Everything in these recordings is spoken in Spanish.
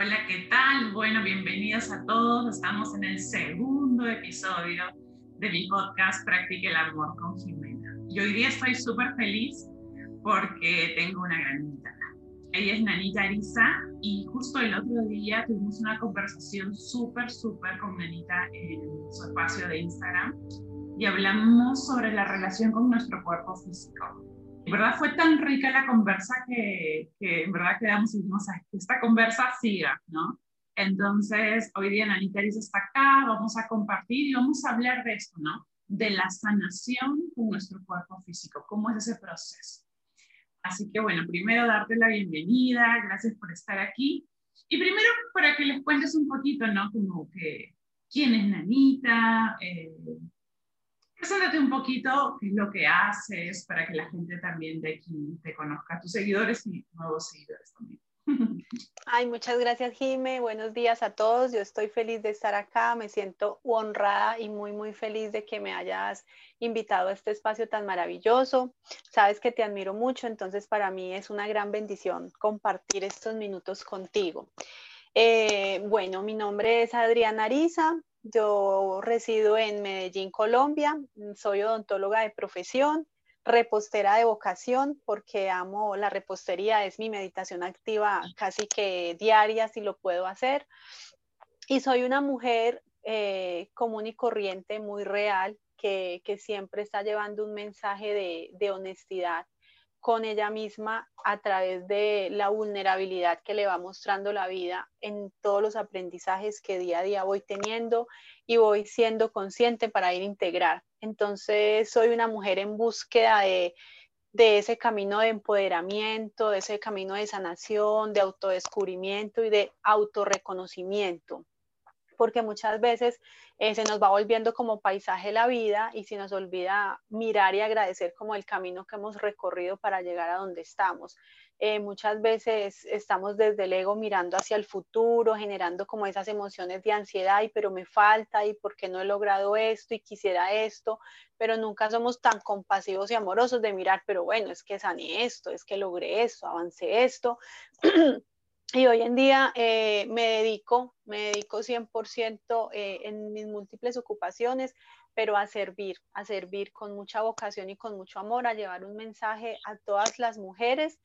Hola, ¿qué tal? Bueno, bienvenidos a todos. Estamos en el segundo episodio de mi podcast Practique el Amor con Jimena. Y hoy día estoy súper feliz porque tengo una gran. Ella es Nanita Arisa y justo el otro día tuvimos una conversación súper, súper con Nanita en su espacio de Instagram y hablamos sobre la relación con nuestro cuerpo físico. En verdad fue tan rica la conversa que, que en verdad quedamos y dijimos, que esta conversa siga, ¿no? Entonces, hoy día Nanita Arisa está acá, vamos a compartir y vamos a hablar de esto, ¿no? De la sanación con nuestro cuerpo físico, cómo es ese proceso. Así que bueno, primero darte la bienvenida, gracias por estar aquí. Y primero para que les cuentes un poquito, ¿no? Como que, ¿quién es Nanita? Eh, preséntate un poquito qué es lo que haces para que la gente también te conozca, tus seguidores y nuevos seguidores también. Ay, muchas gracias, Jime. Buenos días a todos. Yo estoy feliz de estar acá. Me siento honrada y muy, muy feliz de que me hayas invitado a este espacio tan maravilloso. Sabes que te admiro mucho, entonces para mí es una gran bendición compartir estos minutos contigo. Eh, bueno, mi nombre es Adriana Ariza. Yo resido en Medellín, Colombia. Soy odontóloga de profesión repostera de vocación porque amo la repostería, es mi meditación activa casi que diaria si lo puedo hacer. Y soy una mujer eh, común y corriente, muy real, que, siempre está llevando un mensaje de honestidad con ella misma a través de la vulnerabilidad que le va mostrando la vida en todos los aprendizajes que día a día voy teniendo y voy siendo consciente para ir a integrar. Entonces soy una mujer en búsqueda de, ese camino de empoderamiento, de ese camino de sanación, de autodescubrimiento y de autorreconocimiento porque muchas veces eh, se nos va volviendo como paisaje la vida y se nos olvida mirar y agradecer como el camino que hemos recorrido para llegar a donde estamos. Eh, muchas veces estamos desde el ego mirando hacia el futuro, generando como esas emociones de ansiedad, y pero me falta, y por qué no he logrado esto, y quisiera esto, pero nunca somos tan compasivos y amorosos de mirar, pero bueno, es que sané esto, es que logré esto, avancé esto. y hoy en día eh, me dedico, me dedico 100% eh, en mis múltiples ocupaciones, pero a servir, a servir con mucha vocación y con mucho amor, a llevar un mensaje a todas las mujeres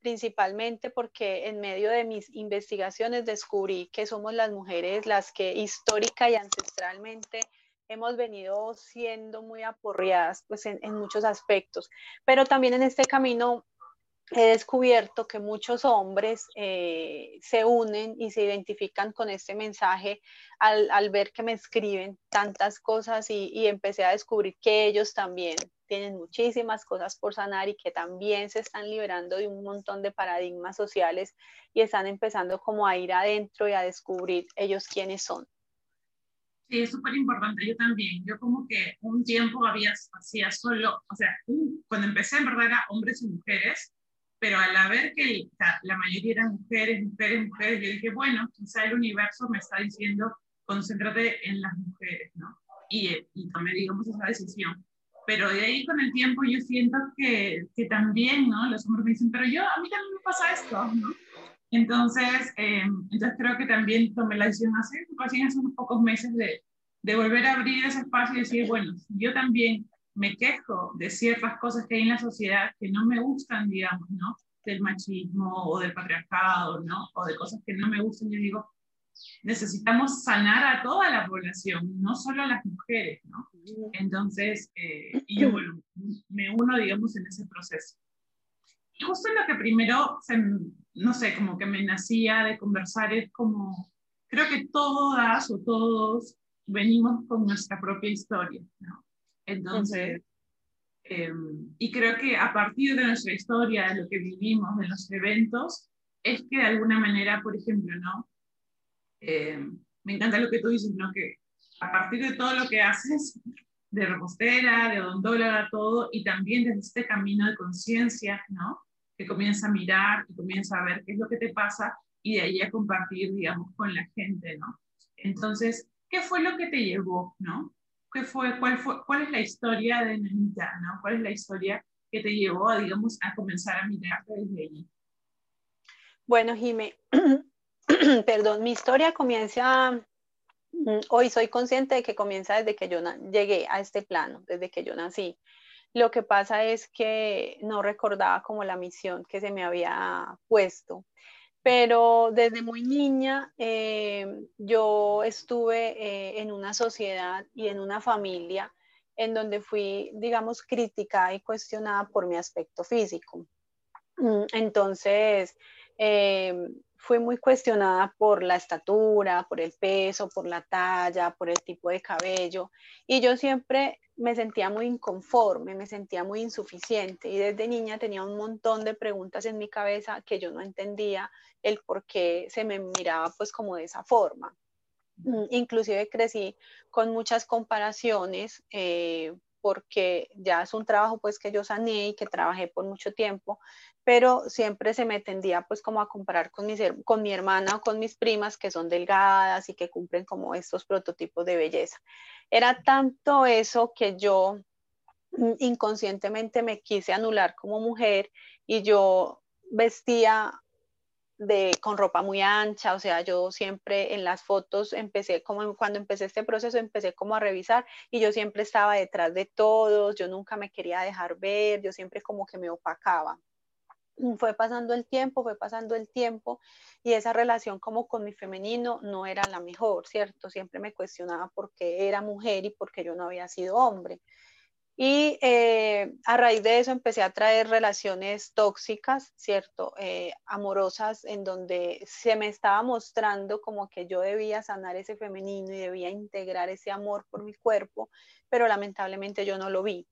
principalmente porque en medio de mis investigaciones descubrí que somos las mujeres las que histórica y ancestralmente hemos venido siendo muy aporreadas pues en, muchos aspectos, pero también en este camino he descubierto que muchos hombres eh, se unen y se identifican con este mensaje al, ver que me escriben tantas cosas y, y, empecé a descubrir que ellos también tienen muchísimas cosas por sanar y que también se están liberando de un montón de paradigmas sociales y están empezando como a ir adentro y a descubrir ellos quiénes son. Sí, es súper importante, yo también. Yo como que un tiempo había, hacía solo, o sea, cuando empecé en verdad era hombres y mujeres, pero al ver que la mayoría eran mujeres, mujeres, mujeres, yo dije, bueno, quizá el universo me está diciendo, concéntrate en las mujeres, ¿no? Y, y tomé, digamos, esa decisión pero de ahí con el tiempo yo siento que, que también, ¿no? Los hombres me dicen, pero yo, a mí también me pasa esto, ¿no? Entonces, eh, entonces creo que también tomé la decisión hace, hace unos pocos meses de, de volver a abrir ese espacio y decir, bueno, yo también me quejo de ciertas cosas que hay en la sociedad que no me gustan, digamos, ¿no? Del machismo o del patriarcado, ¿no? O de cosas que no me gustan, yo digo, necesitamos sanar a toda la población, no solo a las mujeres, ¿no? Entonces, eh, y yo, bueno, me uno, digamos, en ese proceso. Y justo lo que primero, no sé, como que me nacía de conversar es como, creo que todas o todos venimos con nuestra propia historia, ¿no? Entonces, em, y creo que a partir de nuestra historia, de lo que vivimos, de los eventos, es que de alguna manera, por ejemplo, ¿no? Eh, me encanta lo que tú dices, ¿no? Que a partir de todo lo que haces, de repostera, de odontóloga, todo, y también desde este camino de conciencia, ¿no? Que comienza a mirar y comienza a ver qué es lo que te pasa y de ahí a compartir, digamos, con la gente, ¿no? Entonces, ¿qué fue lo que te llevó, ¿no? ¿Qué fue, cuál, fue, ¿Cuál es la historia de Nanita, ¿no? ¿Cuál es la historia que te llevó, digamos, a comenzar a mirar desde allí? Bueno, Jime, perdón, mi historia comienza, mm, hoy soy consciente de que comienza desde que yo llegué a este plano, desde que yo nací. Lo que pasa es que no recordaba como la misión que se me había puesto pero desde muy niña eh, yo estuve eh, en una sociedad y en una familia en donde fui, digamos, criticada y cuestionada por mi aspecto físico. Mm, entonces, eh, fui muy cuestionada por la estatura, por el peso, por la talla, por el tipo de cabello. Y yo siempre me sentía muy inconforme, me sentía muy insuficiente. Y desde niña tenía un montón de preguntas en mi cabeza que yo no entendía el por qué se me miraba pues como de esa forma. Mm, inclusive crecí con muchas comparaciones eh, porque ya es un trabajo pues que yo sané y que trabajé por mucho tiempo, pero siempre se me tendía pues como a comparar con, con mi hermana o con mis primas que son delgadas y que cumplen como estos prototipos de belleza. Era tanto eso que yo mm, inconscientemente me quise anular como mujer y yo vestía de, con ropa muy ancha, o sea, yo siempre en las fotos empecé, como cuando empecé este proceso, empecé como a revisar y yo siempre estaba detrás de todos, yo nunca me quería dejar ver, yo siempre como que me opacaba. Fue pasando el tiempo, fue pasando el tiempo y esa relación como con mi femenino no era la mejor, ¿cierto? Siempre me cuestionaba por qué era mujer y por qué yo no había sido hombre. Y eh, a raíz de eso empecé a traer relaciones tóxicas, ¿cierto? Eh, amorosas, en donde se me estaba mostrando como que yo debía sanar ese femenino y debía integrar ese amor por mi cuerpo, pero lamentablemente yo no lo vi.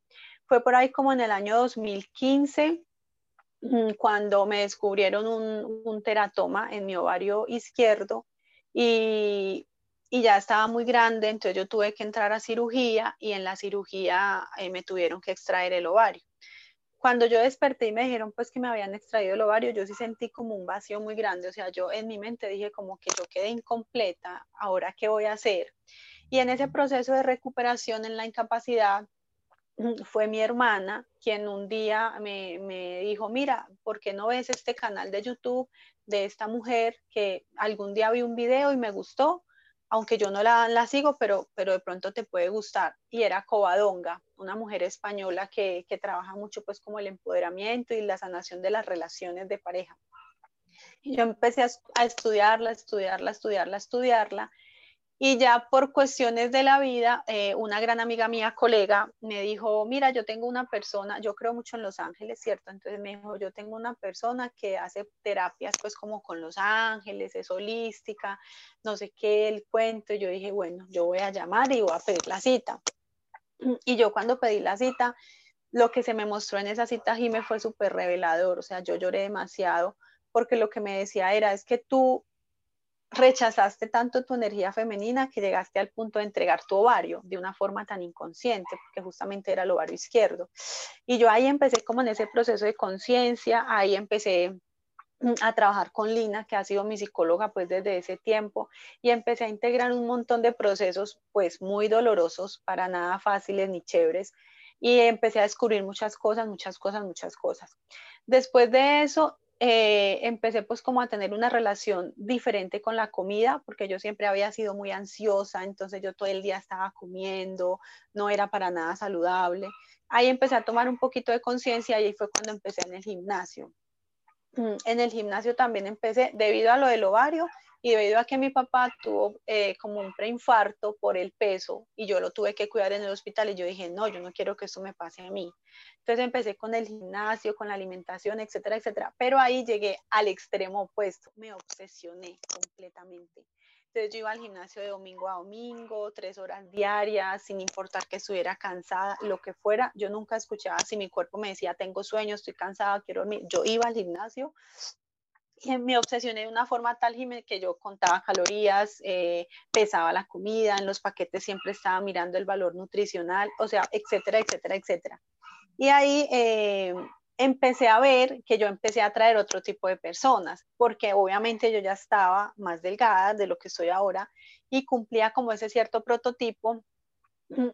Fue por ahí como en el año 2015 mm, cuando me descubrieron un, un teratoma en mi ovario izquierdo y y ya estaba muy grande, entonces yo tuve que entrar a cirugía y en la cirugía eh, me tuvieron que extraer el ovario. Cuando yo desperté y me dijeron pues que me habían extraído el ovario, yo sí sentí como un vacío muy grande, o sea, yo en mi mente dije como que yo quedé incompleta, ahora qué voy a hacer. Y en ese proceso de recuperación en la incapacidad, fue mi hermana quien un día me, me, dijo, mira, ¿por qué no ves este canal de YouTube de esta mujer que algún día vi un video y me gustó? Aunque yo no la, sigo, pero, pero de pronto te puede gustar. Y era Covadonga, una mujer española que, trabaja mucho pues como el empoderamiento y la sanación de las relaciones de pareja. Y yo empecé a, a estudiarla, estudiarla, estudiarla, estudiarla. Y ya por cuestiones de la vida, eh, una gran amiga mía, colega, me dijo, mira, yo tengo una persona, yo creo mucho en Los Ángeles, ¿cierto? Entonces me dijo, yo tengo una persona que hace terapias pues como con Los Ángeles, es holística, no sé qué, el cuento. Y yo dije, bueno, yo voy a llamar y voy a pedir la cita. Y yo cuando pedí la cita, lo que se me mostró en esa cita, Jimé, fue súper revelador, o sea, yo lloré demasiado porque lo que me decía era, es que tú rechazaste tanto tu energía femenina que llegaste al punto de entregar tu ovario de una forma tan inconsciente, porque justamente era el ovario izquierdo. Y yo ahí empecé como en ese proceso de conciencia, ahí empecé mm, a trabajar con Lina, que ha sido mi psicóloga pues desde ese tiempo, y empecé a integrar un montón de procesos pues muy dolorosos, para nada fáciles ni chéveres, y empecé a descubrir muchas cosas, muchas cosas, muchas cosas. Después de eso, eh, empecé pues como a tener una relación diferente con la comida, porque yo siempre había sido muy ansiosa, entonces yo todo el día estaba comiendo, no era para nada saludable. Ahí empecé a tomar un poquito de conciencia y ahí fue cuando empecé en el gimnasio. Mm, en el gimnasio también empecé, debido a lo del ovario, y debido a que mi papá tuvo eh, como un preinfarto por el peso y yo lo tuve que cuidar en el hospital y yo dije, no, yo no quiero que esto me pase a mí. Entonces empecé con el gimnasio, con la alimentación, etcétera, etcétera. Pero ahí llegué al extremo opuesto, me obsesioné completamente. Entonces yo iba al gimnasio de domingo a domingo, tres horas diarias, sin importar que estuviera cansada, lo que fuera. Yo nunca escuchaba si mi cuerpo me decía, tengo sueño, estoy cansada, quiero dormir. Yo iba al gimnasio y me obsesioné de una forma tal, que yo contaba calorías, eh, pesaba la comida, en los paquetes siempre estaba mirando el valor nutricional, o sea, etcétera, etcétera, etcétera. Y ahí eh, empecé a ver que yo empecé a traer otro tipo de personas, porque obviamente yo ya estaba más delgada de lo que soy ahora y cumplía como ese cierto prototipo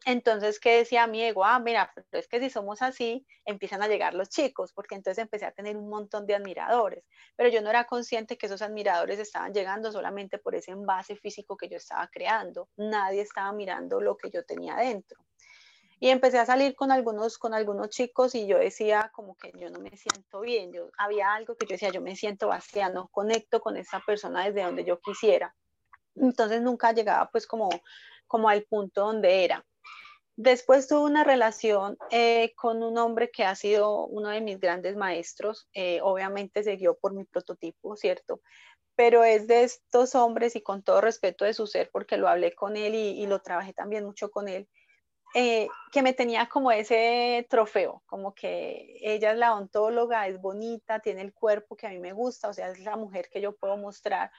Entonces, ¿qué decía mi ego? Ah, mira, pero es que si somos así, empiezan a llegar los chicos, porque entonces empecé a tener un montón de admiradores, pero yo no era consciente que esos admiradores estaban llegando solamente por ese envase físico que yo estaba creando. Nadie estaba mirando lo que yo tenía dentro. Y empecé a salir con algunos, con algunos chicos y yo decía como que yo no me siento bien, yo, había algo que yo decía, yo me siento vacía, no conecto con esa persona desde donde yo quisiera. Entonces nunca llegaba pues como, como al punto donde era. Después tuve una relación eh, con un hombre que ha sido uno de mis grandes maestros, eh, obviamente siguió por mi prototipo, ¿cierto? Pero es de estos hombres y con todo respeto de su ser, porque lo hablé con él y, lo trabajé también mucho con él, eh, que me tenía como ese trofeo, como que ella es la ontóloga, es bonita, tiene el cuerpo que a mí me gusta, o sea, es la mujer que yo puedo mostrar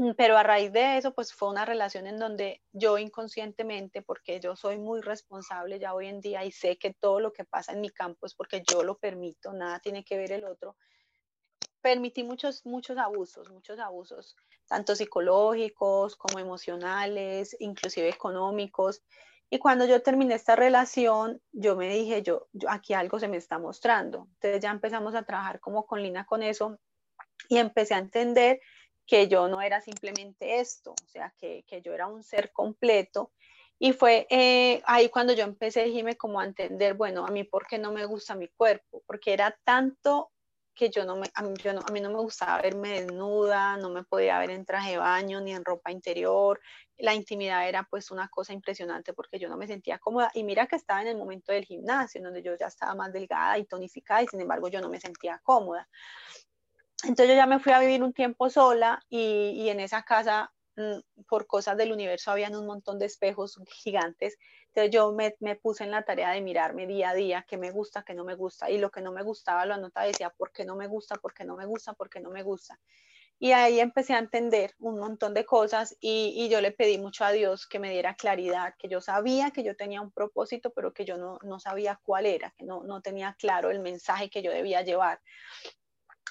Mm, pero a raíz de eso, pues fue una relación en donde yo inconscientemente, porque yo soy muy responsable ya hoy en día y sé que todo lo que pasa en mi campo es porque yo lo permito, nada tiene que ver el otro, permití muchos, muchos abusos, muchos abusos, tanto psicológicos como emocionales, inclusive económicos. Y cuando yo terminé esta relación, yo me dije, yo, aquí algo se me está mostrando. Entonces ya empezamos a trabajar como con Lina con eso y empecé a entender que yo no era simplemente esto, o sea, que, que yo era un ser completo. Y fue eh, ahí cuando yo empecé, Jime, como a entender, bueno, a mí por qué no me gusta mi cuerpo, porque era tanto que yo no me, a mí, no, a mí no me gustaba verme desnuda, no me podía ver en traje de baño ni en ropa interior, la intimidad era pues una cosa impresionante porque yo no me sentía cómoda y mira que estaba en el momento del gimnasio, donde yo ya estaba más delgada y tonificada y sin embargo yo no me sentía cómoda. Entonces yo ya me fui a vivir un tiempo sola y, en esa casa, por cosas del universo, habían un montón de espejos gigantes. Entonces yo me, puse en la tarea de mirarme día a día qué me gusta, qué no me gusta. Y lo que no me gustaba lo anotaba y decía, ¿por qué no me gusta? ¿Por qué no me gusta? ¿Por qué no me gusta? Y ahí empecé a entender un montón de cosas y, yo le pedí mucho a Dios que me diera claridad, que yo sabía que yo tenía un propósito, pero que yo no, no sabía cuál era, que no, no tenía claro el mensaje que yo debía llevar.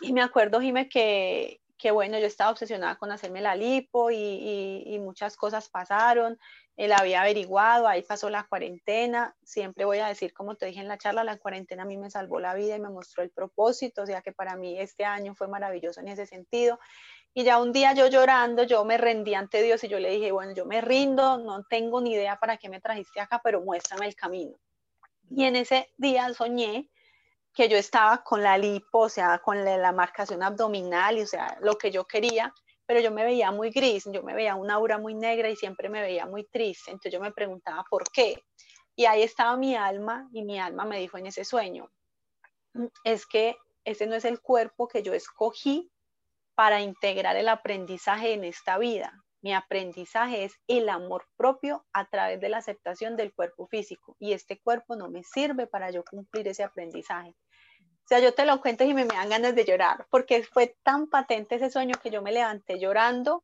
Y me acuerdo, Jime, que, que bueno, yo estaba obsesionada con hacerme la lipo y, y, muchas cosas pasaron. Él había averiguado, ahí pasó la cuarentena. Siempre voy a decir, como te dije en la charla, la cuarentena a mí me salvó la vida y me mostró el propósito, o sea que para mí este año fue maravilloso en ese sentido. Y ya un día yo llorando, yo me rendí ante Dios y yo le dije, bueno, yo me rindo, no tengo ni idea para qué me trajiste acá, pero muéstrame el camino. Y en ese día soñé que yo estaba con la lipo, o sea, con la, marcación abdominal, y, o sea, lo que yo quería, pero yo me veía muy gris, yo me veía una aura muy negra y siempre me veía muy triste. Entonces yo me preguntaba por qué. Y ahí estaba mi alma y mi alma me dijo en ese sueño, mm, es que ese no es el cuerpo que yo escogí para integrar el aprendizaje en esta vida. Mi aprendizaje es el amor propio a través de la aceptación del cuerpo físico y este cuerpo no me sirve para yo cumplir ese aprendizaje. Sea, yo te lo cuento y me, me dan ganas de llorar, porque fue tan patente ese sueño que yo me levanté llorando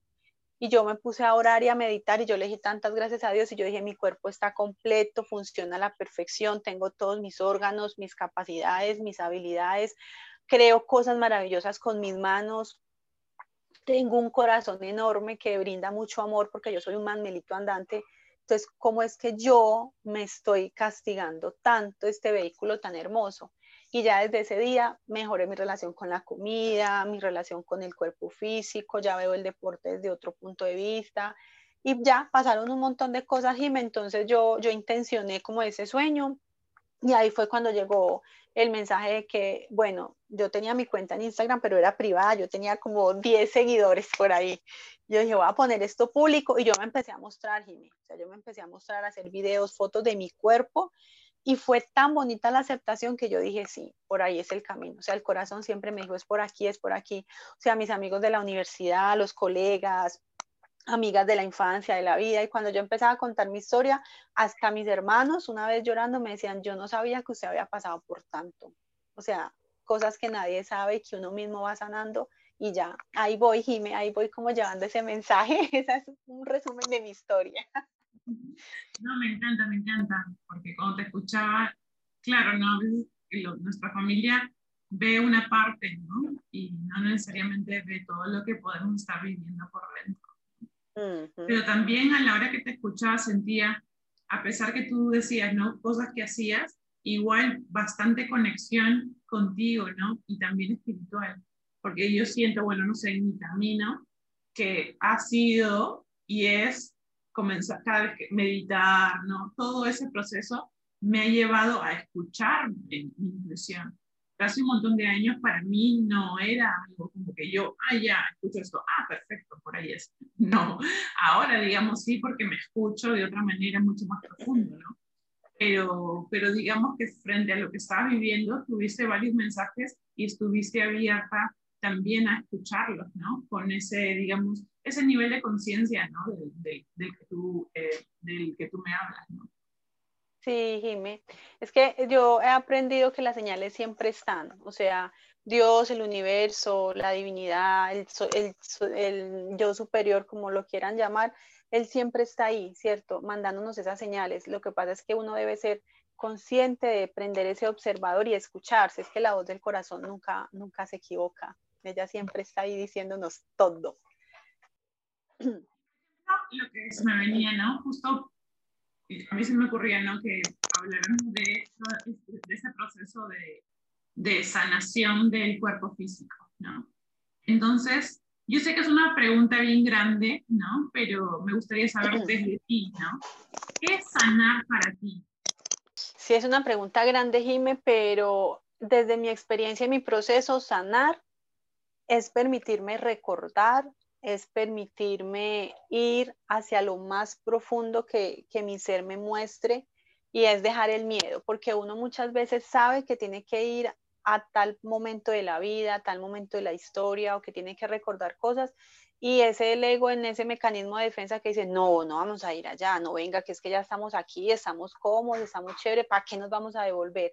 y yo me puse a orar y a meditar y yo le dije tantas gracias a Dios y yo dije mi cuerpo está completo, funciona a la perfección, tengo todos mis órganos, mis capacidades, mis habilidades, creo cosas maravillosas con mis manos, tengo un corazón enorme que brinda mucho amor porque yo soy un manmelito andante. Entonces, ¿cómo es que yo me estoy castigando tanto este vehículo tan hermoso? Y ya desde ese día mejoré mi relación con la comida, mi relación con el cuerpo físico, ya veo el deporte desde otro punto de vista. Y ya pasaron un montón de cosas, y Entonces yo, yo intencioné como ese sueño. Y ahí fue cuando llegó el mensaje de que, bueno, yo tenía mi cuenta en Instagram, pero era privada, yo tenía como 10 seguidores por ahí. Yo dije, voy a poner esto público y yo me empecé a mostrar, Jimmy. O sea, yo me empecé a mostrar, a hacer videos, fotos de mi cuerpo y fue tan bonita la aceptación que yo dije, sí, por ahí es el camino. O sea, el corazón siempre me dijo, es por aquí, es por aquí. O sea, mis amigos de la universidad, los colegas, amigas de la infancia, de la vida. Y cuando yo empezaba a contar mi historia, hasta mis hermanos, una vez llorando, me decían, yo no sabía que usted había pasado por tanto. O sea, cosas que nadie sabe que uno mismo va sanando. Y ya, ahí voy, Jime, ahí voy como llevando ese mensaje. Ese es un resumen de mi historia. No, me encanta, me encanta, porque cuando te escuchaba, claro, ¿no? veces nuestra familia ve una parte, ¿no? Y no necesariamente ve todo lo que podemos estar viviendo por dentro. Pero también a la hora que te escuchaba sentía a pesar que tú decías, ¿no? Cosas que hacías, igual bastante conexión contigo, ¿no? Y también espiritual, porque yo siento, bueno, no sé, en mi camino, que ha sido y es comenzar cada vez que meditar, ¿no? Todo ese proceso me ha llevado a escuchar mi, intuición. Hace un montón de años para mí no era algo como que yo, ah, ya, escucho esto, ah, perfecto, por ahí es. No, ahora digamos sí porque me escucho de otra manera mucho más profundo, ¿no? Pero, pero digamos que frente a lo que estaba viviendo, tuviste varios mensajes y estuviste abierta también a escucharlos, ¿no? Con ese, digamos, ese nivel de conciencia, ¿no? Del, del, que tú, eh, del que tú me hablas, ¿no? Sí, Jimé. Es que yo he aprendido que las señales siempre están. O sea, Dios, el universo, la divinidad, el, el, yo superior, como lo quieran llamar, Él siempre está ahí, ¿cierto? Mandándonos esas señales. Lo que pasa es que uno debe ser consciente de prender ese observador y escucharse. Es que la voz del corazón nunca, nunca se equivoca. Ella siempre está ahí diciéndonos todo. Lo que se me venía, ¿no? Justo a mí se me ocurría ¿no? que habláramos de, de ese proceso de, de, sanación del cuerpo físico, ¿no? Entonces, yo sé que es una pregunta bien grande, ¿no? Pero me gustaría saber desde ti, ¿no? ¿Qué es sanar para ti? Sí, es una pregunta grande, Jime, pero desde mi experiencia y mi proceso, sanar es permitirme recordar, es permitirme ir hacia lo más profundo que, mi ser me muestre y es dejar el miedo, porque uno muchas veces sabe que tiene que ir a tal momento de la vida, a tal momento de la historia o que tiene que recordar cosas y ese el ego en ese mecanismo de defensa que dice, no, no vamos a ir allá, no venga, que es que ya estamos aquí, estamos cómodos, estamos chévere, ¿para qué nos vamos a devolver?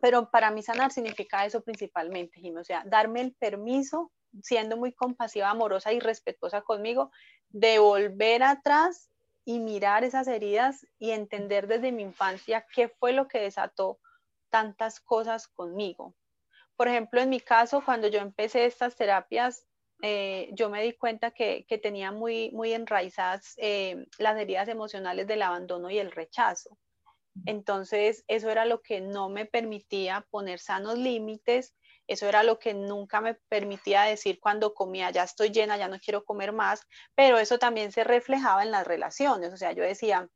Pero para mí sanar significa eso principalmente, Jimmy, o sea, darme el permiso siendo muy compasiva, amorosa y respetuosa conmigo, de volver atrás y mirar esas heridas y entender desde mi infancia qué fue lo que desató tantas cosas conmigo. Por ejemplo, en mi caso, cuando yo empecé estas terapias, eh, yo me di cuenta que, tenía muy, muy enraizadas eh, las heridas emocionales del abandono y el rechazo. Entonces, eso era lo que no me permitía poner sanos límites eso era lo que nunca me permitía decir cuando comía, ya estoy llena, ya no quiero comer más, pero eso también se reflejaba en las relaciones. O sea, yo decía,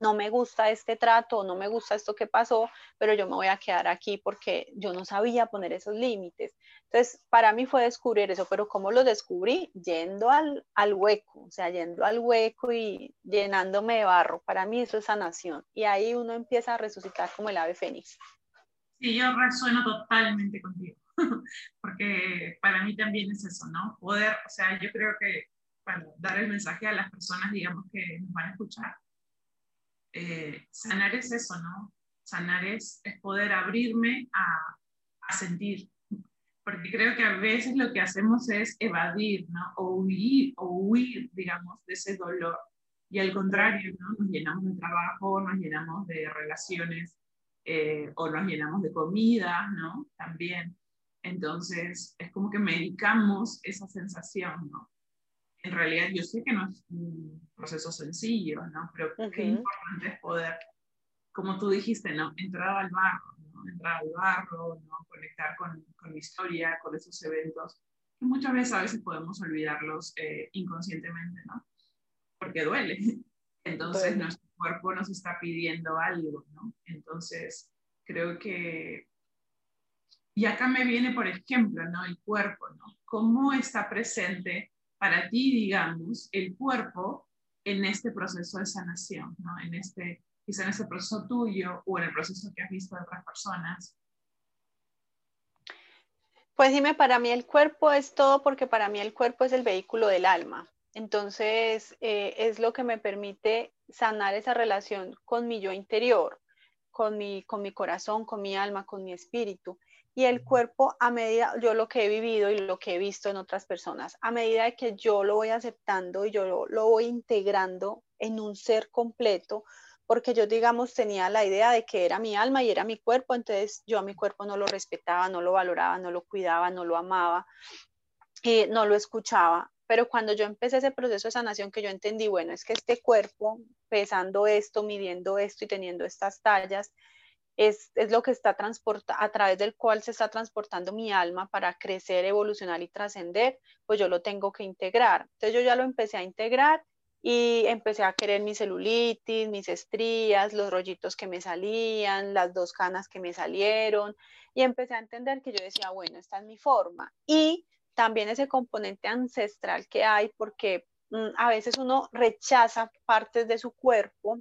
no me gusta este trato, no me gusta esto que pasó, pero yo me voy a quedar aquí porque yo no sabía poner esos límites. Entonces, para mí fue descubrir eso, pero ¿cómo lo descubrí? Yendo al, al, hueco, o sea, yendo al hueco y llenándome de barro. Para mí eso es sanación. Y ahí uno empieza a resucitar como el ave fénix. Sí, yo resueno totalmente contigo. porque para mí también es eso, ¿no? Poder, o sea, yo creo que para dar el mensaje a las personas, digamos, que nos van a escuchar, eh, sanar es eso, ¿no? Sanar es, es poder abrirme a, a, sentir, porque creo que a veces lo que hacemos es evadir, ¿no? O huir, o huir, digamos, de ese dolor. Y al contrario, ¿no? Nos llenamos de trabajo, nos llenamos de relaciones, eh, o nos llenamos de comida, ¿no? También. Entonces, es como que medicamos esa sensación, ¿no? En realidad, yo sé que no es un proceso sencillo, ¿no? Pero qué importante es poder, como tú dijiste, ¿no? Entrar al barro, ¿no? Entrar al barro, ¿no? Conectar con, con la historia, con esos eventos, que muchas veces a veces podemos olvidarlos eh, inconscientemente, ¿no? Porque duele. Entonces, nuestro cuerpo nos está pidiendo algo, ¿no? Entonces, creo que y acá me viene, por ejemplo, ¿no? El cuerpo, ¿no? ¿Cómo está presente para ti, digamos, el cuerpo en este proceso de sanación, ¿no? En este, quizá en ese proceso tuyo o en el proceso que has visto de otras personas. Pues dime, para mí el cuerpo es todo porque para mí el cuerpo es el vehículo del alma. Entonces, eh, es lo que me permite sanar esa relación con mi yo interior, con mi, con mi corazón, con mi alma, con mi espíritu y el cuerpo a medida, yo lo que he vivido y lo que he visto en otras personas, a medida de que yo lo voy aceptando y yo lo, voy integrando en un ser completo, porque yo, digamos, tenía la idea de que era mi alma y era mi cuerpo, entonces yo a mi cuerpo no lo respetaba, no lo valoraba, no lo cuidaba, no lo amaba, eh, no lo escuchaba. Pero cuando yo empecé ese proceso de sanación, que yo entendí, bueno, es que este cuerpo, pesando esto, midiendo esto y teniendo estas tallas, es, es lo que está transporta a través del cual se está transportando mi alma para crecer, evolucionar y trascender, pues yo lo tengo que integrar. Entonces yo ya lo empecé a integrar y empecé a querer mi celulitis, mis estrías, los rollitos que me salían, las dos canas que me salieron y empecé a entender que yo decía, bueno, esta es mi forma. Y también ese componente ancestral que hay porque mm, a veces uno rechaza partes de su cuerpo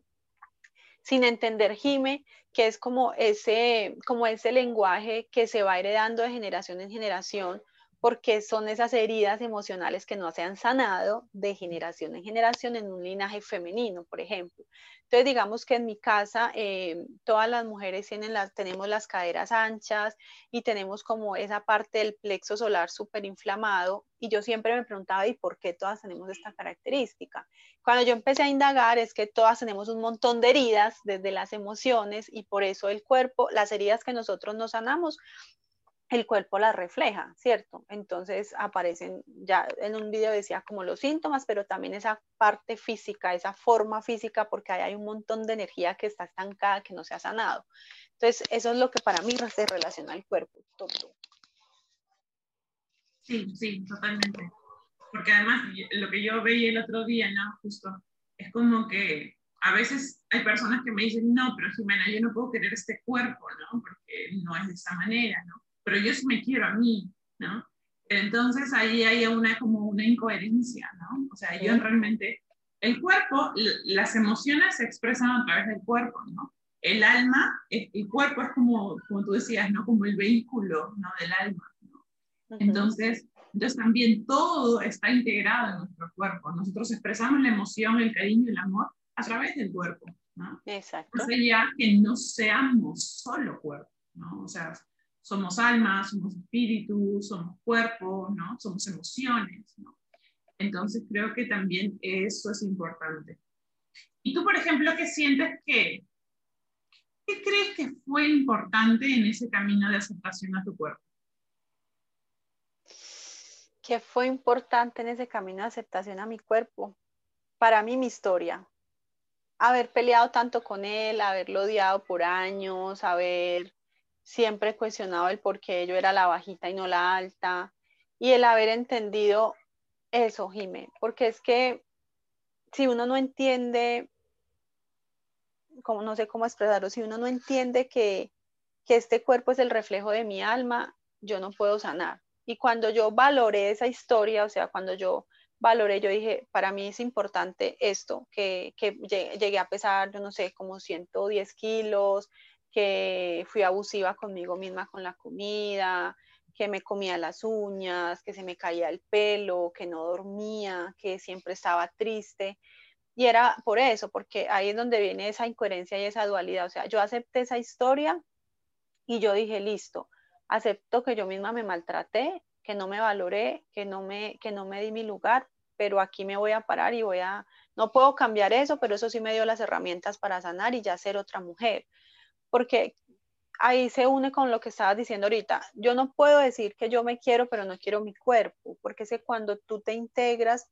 sin entender, Jime, que es como ese, como ese lenguaje que se va heredando de generación en generación, porque son esas heridas emocionales que no se han sanado de generación en generación en un linaje femenino, por ejemplo. Entonces, digamos que en mi casa eh, todas las mujeres tienen las, tenemos las caderas anchas y tenemos como esa parte del plexo solar súper inflamado. Y yo siempre me preguntaba, ¿y por qué todas tenemos esta característica? Cuando yo empecé a indagar es que todas tenemos un montón de heridas desde las emociones y por eso el cuerpo, las heridas que nosotros nos sanamos, el cuerpo las refleja, ¿cierto? Entonces aparecen, ya en un video decía como los síntomas, pero también esa parte física, esa forma física, porque ahí hay un montón de energía que está estancada, que no se ha sanado. Entonces, eso es lo que para mí se relaciona al cuerpo. Sí, sí, totalmente. Porque además, lo que yo veía el otro día, ¿no? Justo, es como que a veces hay personas que me dicen, no, pero Jimena, yo no puedo querer este cuerpo, ¿no? Porque no es de esa manera, ¿no? Pero yo sí me quiero a mí, ¿no? Entonces ahí hay una como una incoherencia, ¿no? O sea, yo realmente, el cuerpo, las emociones se expresan a través del cuerpo, ¿no? El alma, el cuerpo es como, como tú decías, ¿no? Como el vehículo, ¿no? Del alma, ¿no? Entonces, entonces también todo está integrado en nuestro cuerpo. Nosotros expresamos la emoción, el cariño el amor a través del cuerpo, ¿no? Exacto. O sea, ya que no seamos solo cuerpo, ¿no? O sea, somos almas, somos espíritus, somos cuerpo, ¿no? Somos emociones, ¿no? Entonces creo que también eso es importante. Y tú, por ejemplo, ¿qué sientes que, qué crees que fue importante en ese camino de aceptación a tu cuerpo? ¿Qué fue importante en ese camino de aceptación a mi cuerpo? Para mí, mi historia. Haber peleado tanto con él, haberlo odiado por años, haber siempre cuestionado el por qué yo era la bajita y no la alta, y el haber entendido eso, Jimé, porque es que si uno no entiende, como no sé cómo expresarlo, si uno no entiende que, que este cuerpo es el reflejo de mi alma, yo no puedo sanar. Y cuando yo valoré esa historia, o sea, cuando yo valoré, yo dije, para mí es importante esto, que, que llegué a pesar, yo no sé, como 110 kilos, que fui abusiva conmigo misma con la comida, que me comía las uñas, que se me caía el pelo, que no dormía, que siempre estaba triste. Y era por eso, porque ahí es donde viene esa incoherencia y esa dualidad. O sea, yo acepté esa historia y yo dije, listo, acepto que yo misma me maltraté, que no me valoré, que no me, que no me di mi lugar, pero aquí me voy a parar y voy a, no puedo cambiar eso, pero eso sí me dio las herramientas para sanar y ya ser otra mujer porque ahí se une con lo que estabas diciendo ahorita. Yo no puedo decir que yo me quiero, pero no quiero mi cuerpo, porque es que cuando tú te integras,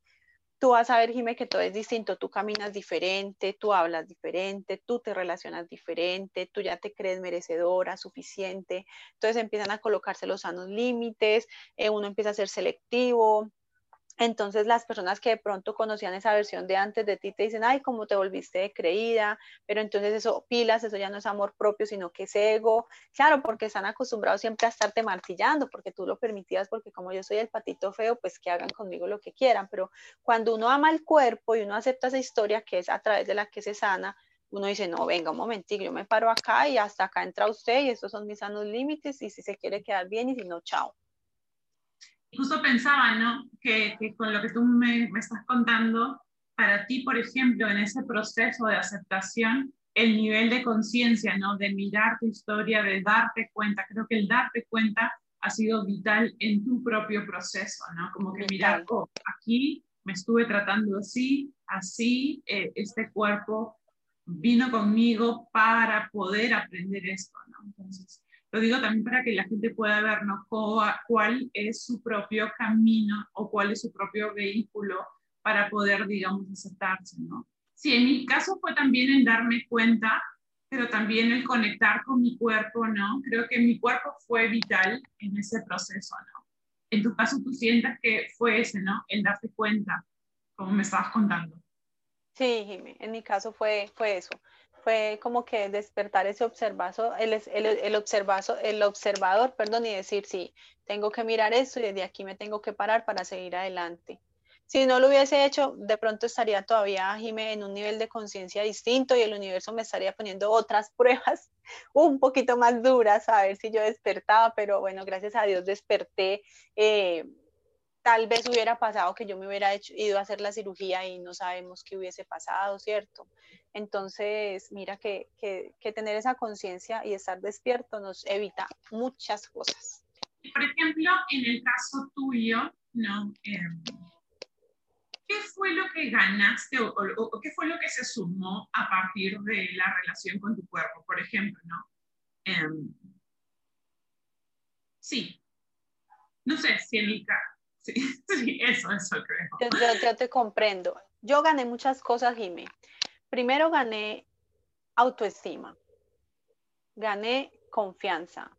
tú vas a ver, Jimé, que todo es distinto, tú caminas diferente, tú hablas diferente, tú te relacionas diferente, tú ya te crees merecedora, suficiente, entonces empiezan a colocarse los sanos límites, eh, uno empieza a ser selectivo, entonces las personas que de pronto conocían esa versión de antes de ti te dicen, ay, cómo te volviste creída, pero entonces eso, pilas, eso ya no es amor propio, sino que es ego. Claro, porque están acostumbrados siempre a estarte martillando, porque tú lo permitías, porque como yo soy el patito feo, pues que hagan conmigo lo que quieran. Pero cuando uno ama el cuerpo y uno acepta esa historia que es a través de la que se sana, uno dice, no, venga un momentito, yo me paro acá y hasta acá entra usted y estos son mis sanos límites y si se quiere quedar bien y si no, chao justo pensaba, ¿no? Que, con lo que tú me, me, estás contando, para ti, por ejemplo, en ese proceso de aceptación, el nivel de conciencia, ¿no? De mirar tu historia, de darte cuenta, creo que el darte cuenta ha sido vital en tu propio proceso, ¿no? Como que mirar, oh, aquí me estuve tratando así, así, eh, este cuerpo vino conmigo para poder aprender esto, ¿no? Entonces, lo digo también para que la gente pueda ver ¿no? cuál es su propio camino o cuál es su propio vehículo para poder, digamos, aceptarse, ¿no? Sí, en mi caso fue también en darme cuenta, pero también el conectar con mi cuerpo, ¿no? Creo que mi cuerpo fue vital en ese proceso, ¿no? En tu caso tú sientas que fue ese, ¿no? El darte cuenta, como me estabas contando. Sí, Jimmy, en mi caso fue, fue eso. Fue como que despertar ese observazo, el, el, el, observazo, el observador, perdón, y decir, sí, tengo que mirar esto y desde aquí me tengo que parar para seguir adelante. Si no lo hubiese hecho, de pronto estaría todavía, Jimé, en un nivel de conciencia distinto y el universo me estaría poniendo otras pruebas un poquito más duras a ver si yo despertaba, pero bueno, gracias a Dios desperté. Eh, tal vez hubiera pasado que yo me hubiera ido a hacer la cirugía y no sabemos qué hubiese pasado, ¿cierto? Entonces, mira que, tener esa conciencia y estar despierto nos evita muchas cosas. Por ejemplo, en el caso tuyo, ¿no? Em, ¿Qué fue lo que ganaste o, qué fue lo que se sumó a partir de la relación con tu cuerpo, por ejemplo, ¿no? Em, sí. No sé si en mi caso Sí, eso, eso creo. Yo, te comprendo. Yo gané muchas cosas, Jimé. Primero gané autoestima, gané confianza,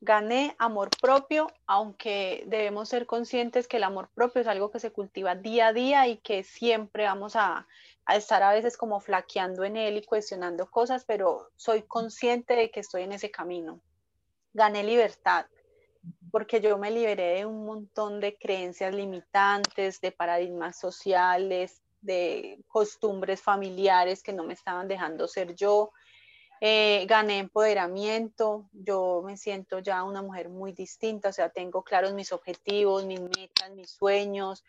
gané amor propio, aunque debemos ser conscientes que el amor propio es algo que se cultiva día a día y que siempre vamos a, a, estar a veces como flaqueando en él y cuestionando cosas, pero soy consciente de que estoy en ese camino. Gané libertad, porque yo me liberé de un montón de creencias limitantes, de paradigmas sociales, de costumbres familiares que no me estaban dejando ser yo. Eh, gané empoderamiento, yo me siento ya una mujer muy distinta, o sea, tengo claros mis objetivos, mis metas, mis sueños,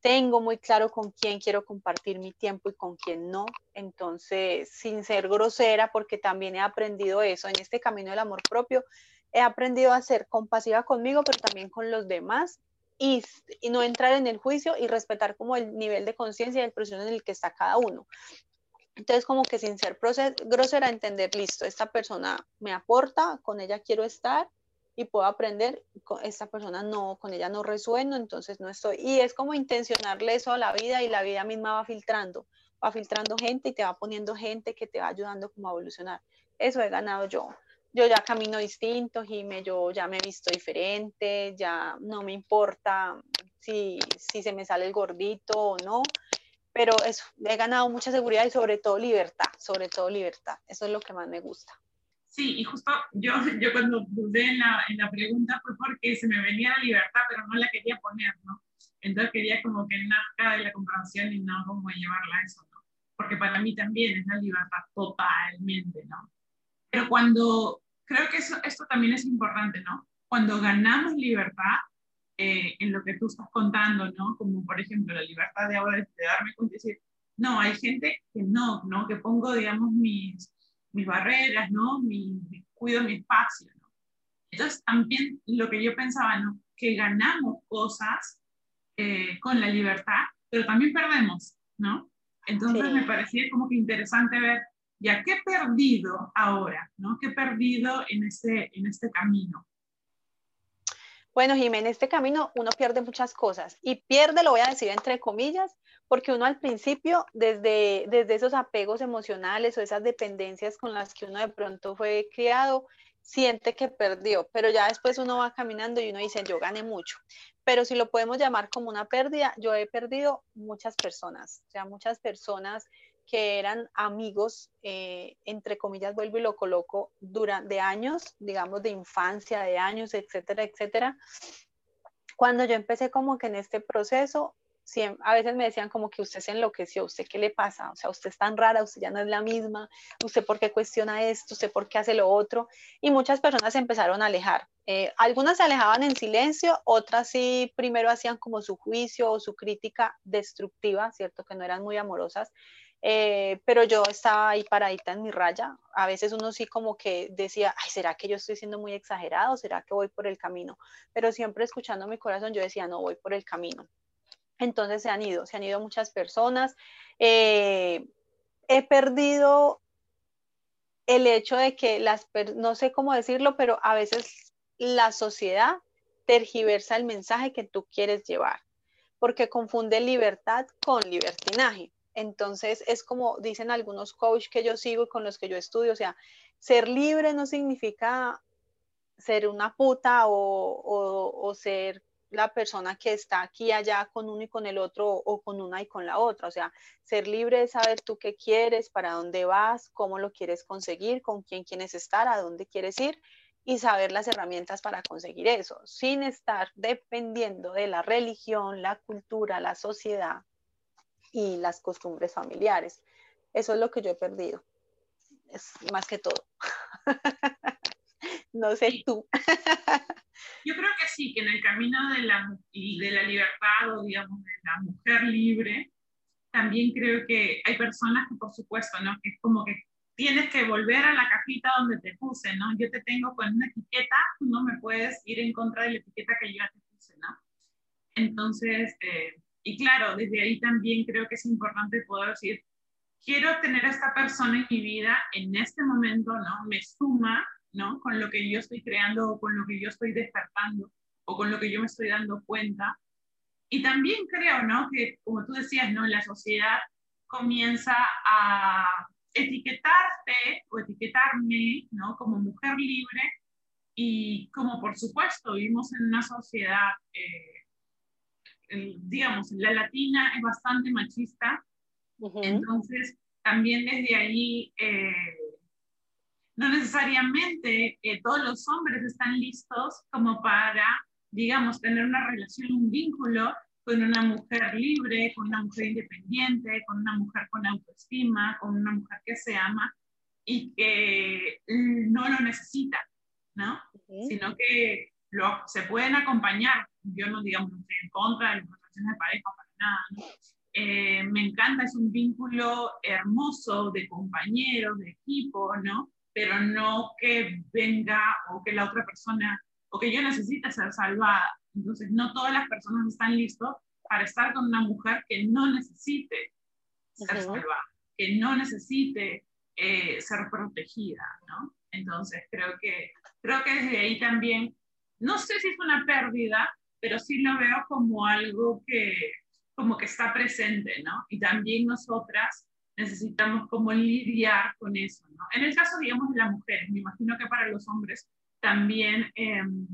tengo muy claro con quién quiero compartir mi tiempo y con quién no. Entonces, sin ser grosera, porque también he aprendido eso en este camino del amor propio, he aprendido a ser compasiva conmigo, pero también con los demás y, no entrar en el juicio y respetar como el nivel de conciencia y el proceso en el que está cada uno. Entonces, como que sin ser grosera, entender, listo, esta persona me aporta, con ella quiero estar y puedo aprender, con esta persona no, con ella no resueno, entonces no estoy. Y es como intencionarle eso a la vida y la vida misma va filtrando, va filtrando gente y te va poniendo gente que te va ayudando como a evolucionar. Eso he ganado yo yo ya camino distinto, Jime, yo ya me he visto diferente, ya no me importa si, si se me sale el gordito o no, pero eso, he ganado mucha seguridad y sobre todo libertad, sobre todo libertad, eso es lo que más me gusta. Sí, y justo yo, yo cuando dudé en la, en la pregunta fue porque se me venía la libertad, pero no la quería poner, ¿no? Entonces quería como que nazca de la comprensión y no como llevarla a eso, ¿no? Porque para mí también es la libertad totalmente, ¿no? Pero cuando creo que eso, esto también es importante, ¿no? Cuando ganamos libertad, eh, en lo que tú estás contando, ¿no? Como por ejemplo la libertad de ahora de, darme cuenta y decir, no, hay gente que no, ¿no? Que pongo, digamos, mis, mis barreras, ¿no? Mi, cuido mi espacio, ¿no? Entonces también lo que yo pensaba, ¿no? Que ganamos cosas eh, con la libertad, pero también perdemos, ¿no? Entonces me parecía como que interesante ver ya, ¿qué he perdido ahora? ¿no? ¿Qué he perdido en este, en este camino? Bueno, Jiménez, en este camino uno pierde muchas cosas y pierde, lo voy a decir entre comillas, porque uno al principio, desde, desde esos apegos emocionales o esas dependencias con las que uno de pronto fue criado, siente que perdió, pero ya después uno va caminando y uno dice, yo gané mucho. Pero si lo podemos llamar como una pérdida, yo he perdido muchas personas, o sea, muchas personas que eran amigos, eh, entre comillas, vuelvo y lo coloco, durante años, digamos, de infancia, de años, etcétera, etcétera. Cuando yo empecé como que en este proceso, a veces me decían como que usted se enloqueció, ¿usted qué le pasa? O sea, usted es tan rara, usted ya no es la misma, usted por qué cuestiona esto, usted por qué hace lo otro. Y muchas personas se empezaron a alejar. Eh, algunas se alejaban en silencio, otras sí primero hacían como su juicio o su crítica destructiva, ¿cierto? Que no eran muy amorosas. Eh, pero yo estaba ahí paradita en mi raya. A veces uno sí como que decía, ay, ¿será que yo estoy siendo muy exagerado? ¿Será que voy por el camino? Pero siempre escuchando mi corazón yo decía, no, voy por el camino. Entonces se han ido, se han ido muchas personas. Eh, he perdido el hecho de que las, no sé cómo decirlo, pero a veces la sociedad tergiversa el mensaje que tú quieres llevar, porque confunde libertad con libertinaje. Entonces es como dicen algunos coaches que yo sigo y con los que yo estudio, o sea, ser libre no significa ser una puta o, ser la persona que está aquí allá con uno y con el otro o con una y con la otra. O sea, ser libre es saber tú qué quieres, para dónde vas, cómo lo quieres conseguir, con quién quieres estar, a dónde quieres ir y saber las herramientas para conseguir eso, sin estar dependiendo de la religión, la cultura, la sociedad y las costumbres familiares. Eso es lo que yo he perdido. Es más que todo. no sé tú. Yo creo que sí, que en el camino de la, de la libertad o digamos de la mujer libre, también creo que hay personas que por supuesto, ¿no? Que es como que tienes que volver a la cajita donde te puse, ¿no? Yo te tengo con una etiqueta, tú no me puedes ir en contra de la etiqueta que yo ya te puse, ¿no? Entonces, eh, y claro, desde ahí también creo que es importante poder decir, quiero tener a esta persona en mi vida en este momento, ¿no? Me suma ¿no? Con lo que yo estoy creando o con lo que yo estoy despertando o con lo que yo me estoy dando cuenta. Y también creo, ¿no? Que como tú decías, ¿no? La sociedad comienza a etiquetarte o etiquetarme, ¿no? Como mujer libre y como por supuesto vivimos en una sociedad, eh, digamos, la latina es bastante machista, entonces también desde ahí eh, no necesariamente eh, todos los hombres están listos como para, digamos, tener una relación, un vínculo con una mujer libre, con una mujer independiente, con una mujer con autoestima, con una mujer que se ama y que no lo necesita, ¿no? Sino que lo, se pueden acompañar. Yo no, digamos, no estoy en contra de las relaciones de pareja para nada, ¿no? Eh, me encanta, es un vínculo hermoso de compañeros, de equipo, ¿no? pero no que venga o que la otra persona o que yo necesite ser salvada. Entonces, no todas las personas están listos para estar con una mujer que no necesite ser salvada, que no necesite eh, ser protegida, ¿no? Entonces, creo que, creo que desde ahí también, no sé si es una pérdida, pero sí lo veo como algo que, como que está presente, ¿no? Y también nosotras necesitamos como lidiar con eso. ¿no? En el caso, digamos, de las mujeres, me imagino que para los hombres también, em,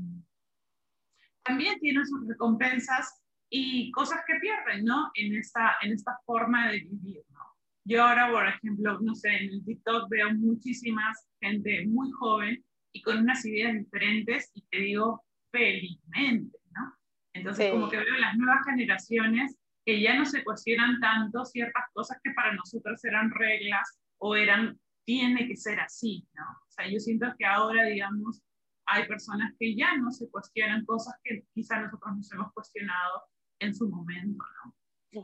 también tienen sus recompensas y cosas que pierden, ¿no? En esta, en esta forma de vivir, ¿no? Yo ahora, por ejemplo, no sé, en el TikTok veo muchísimas gente muy joven y con unas ideas diferentes y te digo felizmente, Entonces, como que veo las nuevas generaciones que ya no se cuestionan tanto ciertas cosas que para nosotros eran reglas o eran, tiene que ser así, ¿no? O sea, yo siento que ahora, digamos, hay personas que ya no se cuestionan cosas que quizá nosotros nos hemos cuestionado en su momento, ¿no?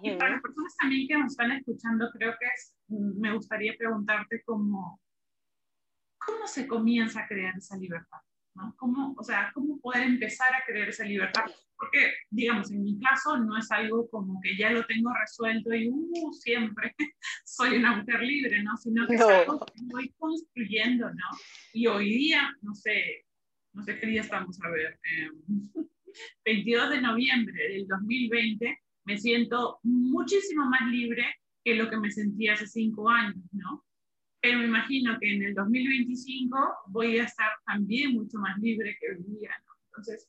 Y para las personas también que nos están escuchando, creo que es, me gustaría preguntarte cómo, cómo se comienza a crear esa libertad, ¿no? ¿Cómo, o sea, cómo poder empezar a crear esa libertad? porque, digamos, en mi caso no es algo como que ya lo tengo resuelto y, uh, siempre soy una mujer libre, ¿no? Sino que es algo que voy construyendo, ¿no? Y hoy día, no sé, no sé qué día estamos a ver, 22 de noviembre del 2020, me siento muchísimo más libre que lo que me sentía hace cinco años, ¿no? Pero me imagino que en el 2025 voy a estar también mucho más libre que hoy día. Entonces,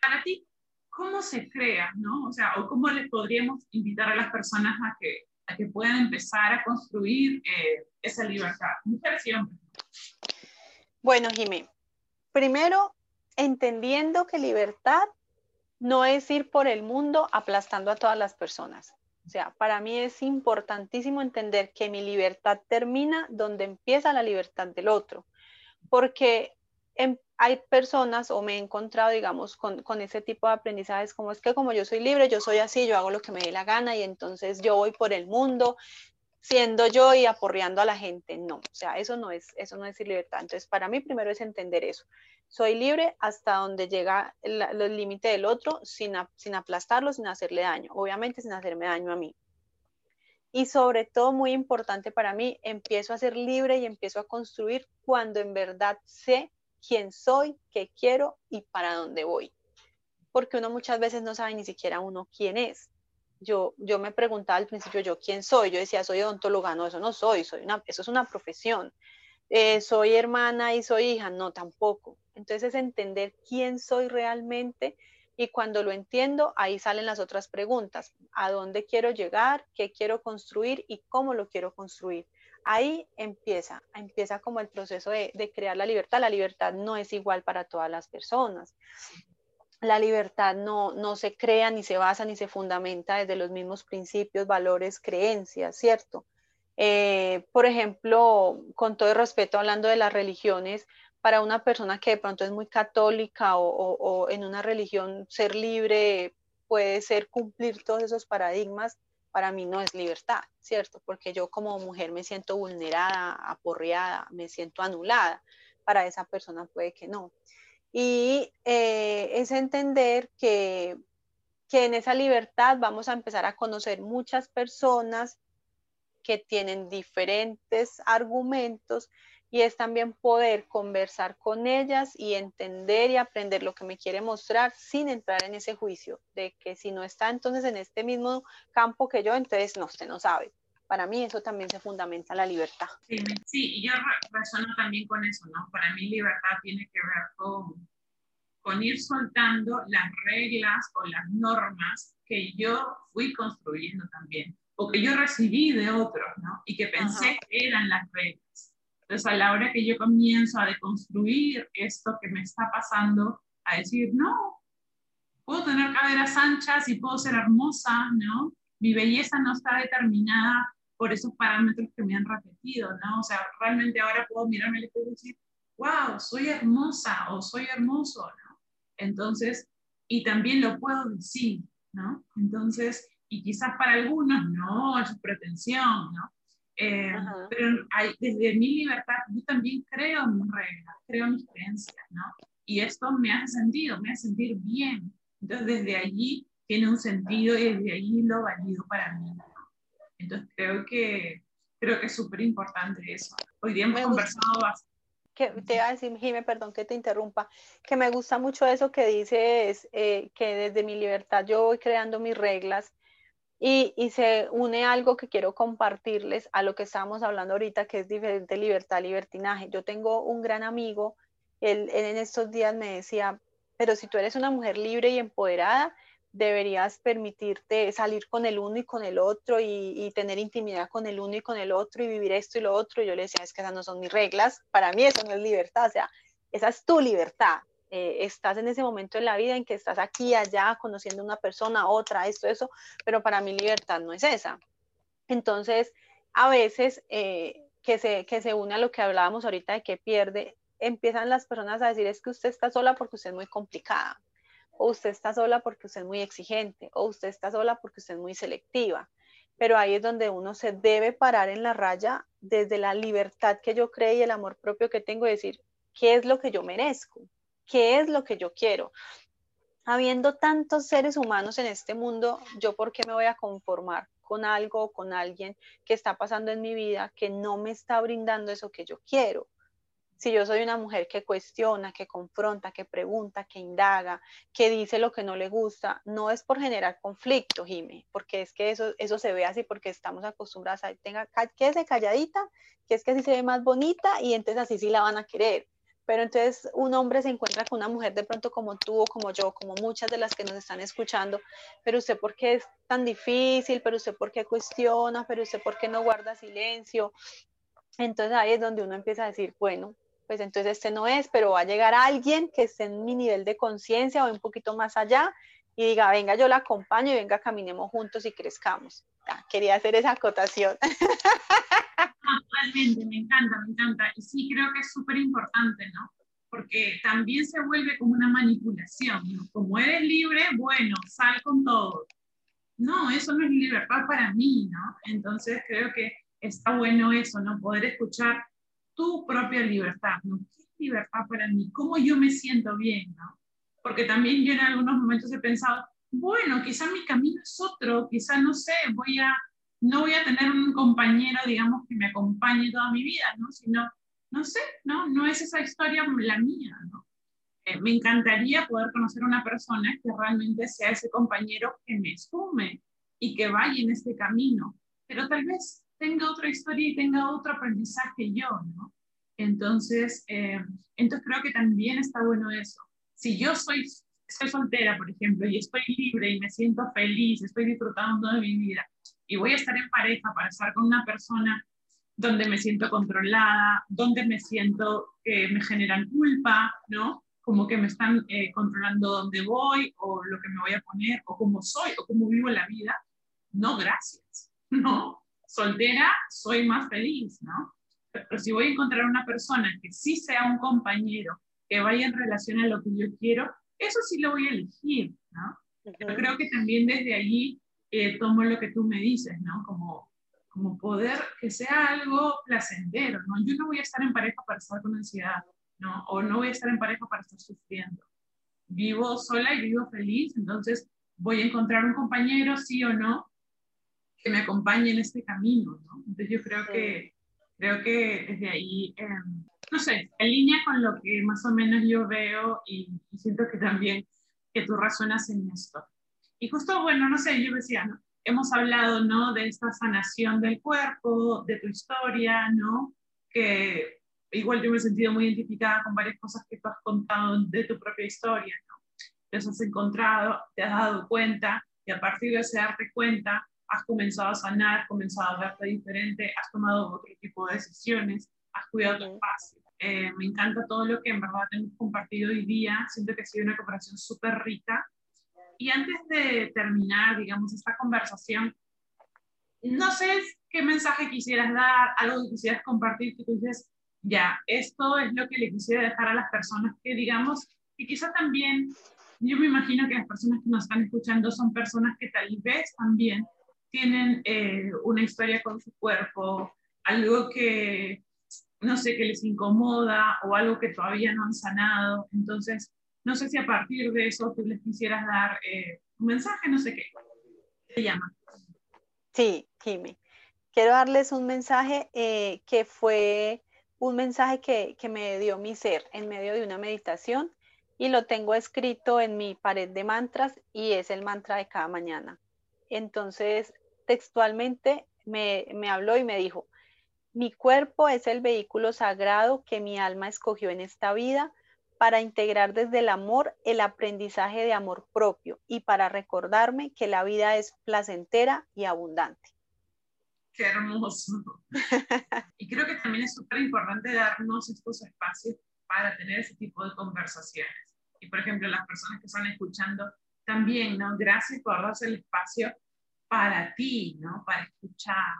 para ti, ¿cómo se crea, no? O sea, o cómo les podríamos invitar a las personas a que, a que puedan empezar a construir eh, esa libertad, mujeres y hombres. Bueno, Jimé, primero, entendiendo que libertad no es ir por el mundo aplastando a todas las personas. O sea, para mí es importantísimo entender que mi libertad termina donde empieza la libertad del otro, porque hay personas o me he encontrado, digamos, con, con, ese tipo de aprendizajes, como es que como yo soy libre, yo soy así, yo hago lo que me dé la gana y entonces yo voy por el mundo siendo yo y aporreando a la gente. No, o sea, eso no es, eso no es libertad. Entonces, para mí primero es entender eso. Soy libre hasta donde llega el, el límite del otro sin, sin aplastarlo, sin hacerle daño, obviamente sin hacerme daño a mí. Y sobre todo, muy importante para mí, empiezo a ser libre y empiezo a construir cuando en verdad sé quién soy, qué quiero y para dónde voy. Porque uno muchas veces no sabe ni siquiera uno quién es. Yo, yo me preguntaba al principio, yo quién soy. Yo decía, soy odontóloga. No, eso no soy, soy eso es una profesión. Eh, soy hermana y soy hija. No, tampoco. Entonces es entender quién soy realmente y cuando lo entiendo, ahí salen las otras preguntas. ¿A dónde quiero llegar? ¿Qué quiero construir? ¿Y cómo lo quiero construir? Ahí empieza, empieza como el proceso de, crear la libertad. La libertad no es igual para todas las personas. La libertad no, no se crea, ni se basa, ni se fundamenta desde los mismos principios, valores, creencias, ¿cierto? Eh, por ejemplo, con todo respeto, hablando de las religiones, para una persona que de pronto es muy católica o, en una religión ser libre puede ser cumplir todos esos paradigmas, para mí no es libertad, ¿cierto? Porque yo como mujer me siento vulnerada, aporreada, me siento anulada. Para esa persona puede que no. Y eh, es entender que, que en esa libertad vamos a empezar a conocer muchas personas que tienen diferentes argumentos y es también poder conversar con ellas y entender y aprender lo que me quiere mostrar sin entrar en ese juicio de que si no está entonces en este mismo campo que yo, entonces no, usted no sabe. Para mí eso también se fundamenta la libertad. Sí, sí y yo resono también con eso, ¿no? Para mí libertad tiene que ver con, con ir soltando las reglas o las normas que yo fui construyendo también, o que yo recibí de otros, ¿no? Y que pensé que eran las reglas entonces, a la hora que yo comienzo a deconstruir esto que me está pasando, a decir, no, puedo tener caderas anchas y puedo ser hermosa, ¿no? Mi belleza no está determinada por esos parámetros que me han repetido, ¿no? O sea, realmente ahora puedo mirarme al espejo y decir, wow, soy hermosa o soy hermoso, ¿no? Entonces, y también lo puedo decir, ¿no? Entonces, y quizás para algunos no, es pretensión, ¿no? Eh, pero hay, desde mi libertad yo también creo mis reglas, creo mis creencias, ¿no? Y esto me hace sentido, me hace sentir bien. Entonces desde allí tiene un sentido y desde allí lo valido para mí. Entonces creo que, creo que es súper importante eso. Hoy día hemos conversado bastante. Que te iba a decir, Jimé, perdón que te interrumpa, que me gusta mucho eso que dices, eh, que desde mi libertad yo voy creando mis reglas y, se une algo que quiero compartirles a lo que estábamos hablando ahorita, que es diferente libertad, libertinaje. Yo tengo un gran amigo, él, en estos días me decía, pero si tú eres una mujer libre y empoderada, deberías permitirte salir con el uno y con el otro y, tener intimidad con el uno y con el otro y vivir esto y lo otro. Y yo le decía, es que esas no son mis reglas, para mí eso no es libertad, o sea, esa es tu libertad. Eh, estás en ese momento en la vida en que estás aquí, allá, conociendo una persona, otra, esto, eso, pero para mí libertad no es esa. Entonces, a veces eh, que, se, que se une a lo que hablábamos ahorita de que pierde, empiezan las personas a decir es que usted está sola porque usted es muy complicada, o usted está sola porque usted es muy exigente, o usted está sola porque usted es muy selectiva. Pero ahí es donde uno se debe parar en la raya desde la libertad que yo creo y el amor propio que tengo y decir, ¿qué es lo que yo merezco? ¿Qué es lo que yo quiero? Habiendo tantos seres humanos en este mundo, ¿yo por qué me voy a conformar con algo o con alguien que está pasando en mi vida que no me está brindando eso que yo quiero? Si yo soy una mujer que cuestiona, que confronta, que pregunta, que indaga, que dice lo que no le gusta, no es por generar conflicto, Jime, porque es que eso, eso se ve así porque estamos acostumbrados a, tenga, quédese calladita, que es que así se ve más bonita y entonces así sí la van a querer pero entonces un hombre se encuentra con una mujer de pronto como tú o como yo, como muchas de las que nos están escuchando, pero usted por qué es tan difícil, pero usted por qué cuestiona, pero usted por qué no guarda silencio. Entonces ahí es donde uno empieza a decir, bueno, pues entonces este no es, pero va a llegar alguien que esté en mi nivel de conciencia o un poquito más allá y diga, venga, yo la acompaño y venga, caminemos juntos y crezcamos. quería hacer esa acotación. Totalmente, me encanta, me encanta. Y sí, creo que es súper importante, ¿no? Porque también se vuelve como una manipulación, ¿no? Como eres libre, bueno, sal con todo. No, eso no es libertad para mí, ¿no? Entonces creo que está bueno eso, ¿no? Poder escuchar tu propia libertad, ¿no? ¿Qué libertad para mí? ¿Cómo yo me siento bien, ¿no? Porque también yo en algunos momentos he pensado, bueno, quizá mi camino es otro, quizá, no sé, voy a no voy a tener un compañero, digamos, que me acompañe toda mi vida, ¿no? Sino, no sé, ¿no? No es esa historia la mía, ¿no? Eh, me encantaría poder conocer una persona que realmente sea ese compañero que me sume y que vaya en este camino, pero tal vez tenga otra historia y tenga otro aprendizaje yo, ¿no? Entonces, eh, entonces creo que también está bueno eso. Si yo soy, soy soltera, por ejemplo, y estoy libre y me siento feliz, estoy disfrutando de mi vida, y voy a estar en pareja para estar con una persona donde me siento controlada, donde me siento que me generan culpa, ¿no? Como que me están eh, controlando dónde voy o lo que me voy a poner o cómo soy o cómo vivo la vida. No, gracias, ¿no? Soltera soy más feliz, ¿no? Pero si voy a encontrar una persona que sí sea un compañero, que vaya en relación a lo que yo quiero, eso sí lo voy a elegir, ¿no? Pero creo que también desde allí eh, tomo lo que tú me dices, ¿no? Como, como poder que sea algo placentero, ¿no? Yo no voy a estar en pareja para estar con ansiedad, ¿no? O no voy a estar en pareja para estar sufriendo. Vivo sola y vivo feliz, entonces voy a encontrar un compañero, sí o no, que me acompañe en este camino, ¿no? Entonces yo creo que, creo que desde ahí, em, no sé, en línea con lo que más o menos yo veo y, y siento que también que tú razonas en esto. Y justo, bueno, no sé, yo decía, ¿no? hemos hablado, ¿no? De esta sanación del cuerpo, de tu historia, ¿no? Que igual yo me he sentido muy identificada con varias cosas que tú has contado de tu propia historia, ¿no? Te has encontrado, te has dado cuenta y a partir de ese darte cuenta has comenzado a sanar, has comenzado a verte diferente, has tomado otro tipo de decisiones, has cuidado tu espacio. Eh, me encanta todo lo que en verdad hemos compartido hoy día, siento que ha sido una cooperación súper rica. Y antes de terminar, digamos, esta conversación, no sé qué mensaje quisieras dar, algo que quisieras compartir, que tú dices, ya, esto es lo que le quisiera dejar a las personas que, digamos, y quizá también, yo me imagino que las personas que nos están escuchando son personas que tal vez también tienen eh, una historia con su cuerpo, algo que, no sé, que les incomoda o algo que todavía no han sanado. Entonces, no sé si a partir de eso tú les quisieras dar eh, un mensaje, no sé qué. Se llama. Sí, Jimmy. Quiero darles un mensaje eh, que fue un mensaje que, que me dio mi ser en medio de una meditación y lo tengo escrito en mi pared de mantras y es el mantra de cada mañana. Entonces, textualmente me, me, habló y me dijo, mi cuerpo es el vehículo sagrado que mi alma escogió en esta vida para integrar desde el amor el aprendizaje de amor propio y para recordarme que la vida es placentera y abundante. Qué hermoso. y creo que también es súper importante darnos estos espacios para tener ese tipo de conversaciones. Y por ejemplo, las personas que están escuchando también, ¿no? Gracias por darse el espacio para ti, ¿no? Para escuchar,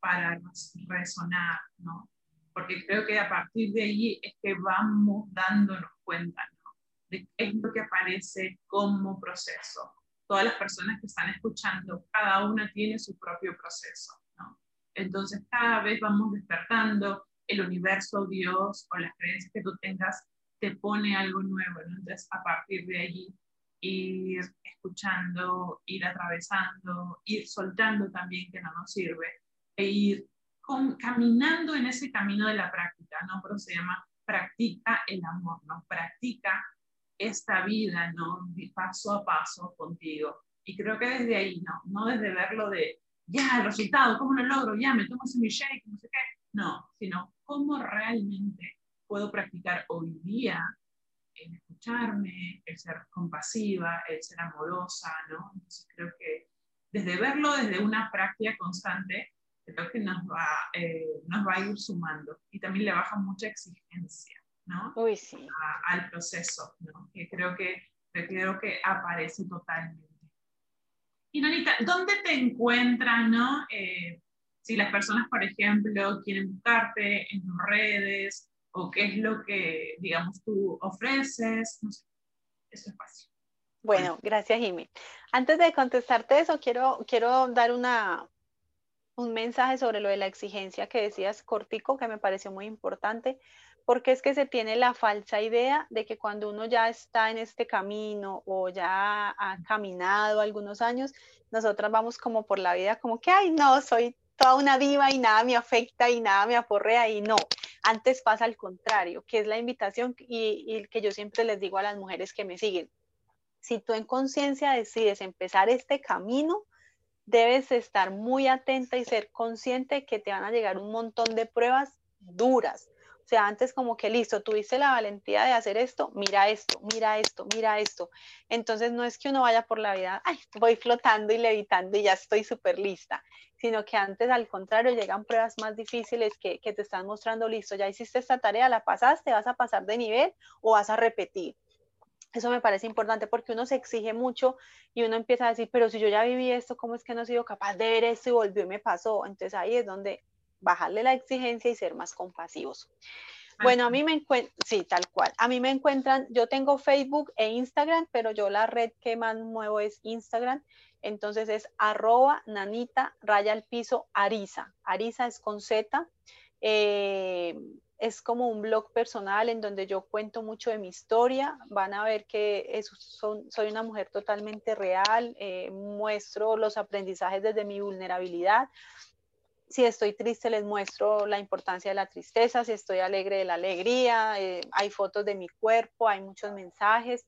para resonar, ¿no? porque creo que a partir de ahí es que vamos dándonos cuenta ¿no? de qué es lo que aparece como proceso. Todas las personas que están escuchando, cada una tiene su propio proceso. ¿no? Entonces cada vez vamos despertando, el universo, Dios o las creencias que tú tengas te pone algo nuevo. ¿no? Entonces a partir de allí ir escuchando, ir atravesando, ir soltando también que no nos sirve e ir caminando en ese camino de la práctica, ¿no? Pero se llama practica el amor, ¿no? Practica esta vida, ¿no? Paso a paso contigo. Y creo que desde ahí, ¿no? No desde verlo de, ya, el resultado, ¿cómo lo logro? Ya, me tomo ese mi shake, no sé qué. No, sino cómo realmente puedo practicar hoy día escucharme, el ser compasiva, el ser amorosa, ¿no? Entonces creo que desde verlo desde una práctica constante, creo que nos va, eh, nos va a ir sumando y también le baja mucha exigencia, ¿no? Uy, sí. al proceso, ¿no? Que creo que, creo que aparece totalmente. Y Nanita, ¿dónde te encuentran, no? Eh, si las personas, por ejemplo, quieren buscarte en tus redes o qué es lo que, digamos, tú ofreces, no sé, ese espacio. Bueno, gracias, Jimmy. Antes de contestarte eso, quiero, quiero dar una, un mensaje sobre lo de la exigencia que decías cortico, que me pareció muy importante, porque es que se tiene la falsa idea de que cuando uno ya está en este camino o ya ha caminado algunos años, nosotras vamos como por la vida como que, ay, no, soy toda una diva y nada me afecta y nada me aporrea y no, antes pasa al contrario, que es la invitación y, y que yo siempre les digo a las mujeres que me siguen. Si tú en conciencia decides empezar este camino, debes estar muy atenta y ser consciente que te van a llegar un montón de pruebas duras, o sea, antes como que listo, tuviste la valentía de hacer esto, mira esto, mira esto, mira esto. Entonces no es que uno vaya por la vida, ay, voy flotando y levitando y ya estoy súper lista, sino que antes al contrario llegan pruebas más difíciles que, que te están mostrando, listo, ya hiciste esta tarea, la pasaste, vas a pasar de nivel o vas a repetir. Eso me parece importante porque uno se exige mucho y uno empieza a decir, pero si yo ya viví esto, ¿cómo es que no he sido capaz de ver esto y volvió y me pasó? Entonces ahí es donde bajarle la exigencia y ser más compasivos. Bueno, a mí me encuentran, sí, tal cual. A mí me encuentran, yo tengo Facebook e Instagram, pero yo la red que más muevo es Instagram. Entonces es arroba nanita raya al piso arisa. Arisa es con Z. Eh, es como un blog personal en donde yo cuento mucho de mi historia. Van a ver que soy una mujer totalmente real. Eh, muestro los aprendizajes desde mi vulnerabilidad si estoy triste les muestro la importancia de la tristeza, si estoy alegre de la alegría, eh, hay fotos de mi cuerpo, hay muchos mensajes.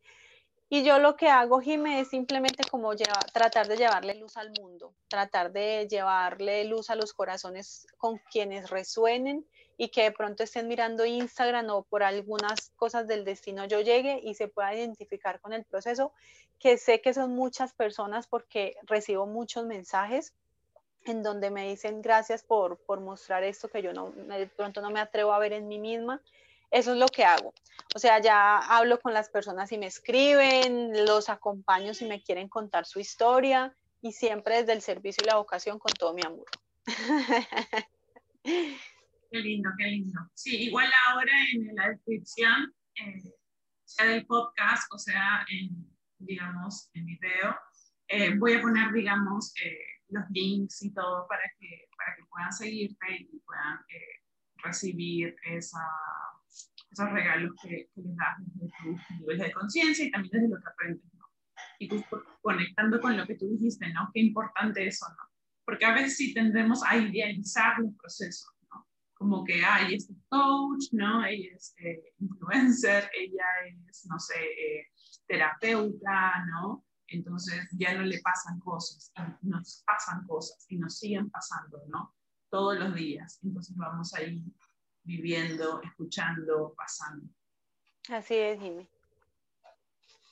Y yo lo que hago, Jimé, es simplemente como tratar de llevarle luz al mundo, tratar de llevarle luz a los corazones con quienes resuenen y que de pronto estén mirando Instagram o por algunas cosas del destino yo llegue y se pueda identificar con el proceso, que sé que son muchas personas porque recibo muchos mensajes en donde me dicen gracias por, por mostrar esto que yo no, de pronto no me atrevo a ver en mí misma. Eso es lo que hago. O sea, ya hablo con las personas y me escriben, los acompaño si me quieren contar su historia y siempre desde el servicio y la vocación con todo mi amor. Qué lindo, qué lindo. Sí, igual ahora en la descripción, eh, sea del podcast o sea, en, digamos, en video, eh, voy a poner, digamos, eh, los links y todo para que, para que puedan seguirte y puedan eh, recibir esa, esos regalos que, les das desde tus niveles de conciencia y también desde lo que aprendes, ¿no? Y tú conectando con lo que tú dijiste, ¿no? Qué importante eso, ¿no? Porque a veces sí tendemos a idealizar los procesos, ¿no? Como que, hay este coach, ¿no? Ella es eh, influencer, ella es, no sé, eh, terapeuta, ¿no? Entonces ya no le pasan cosas, nos pasan cosas y nos siguen pasando, ¿no? Todos los días. Entonces vamos ahí viviendo, escuchando, pasando. Así es, Jimmy.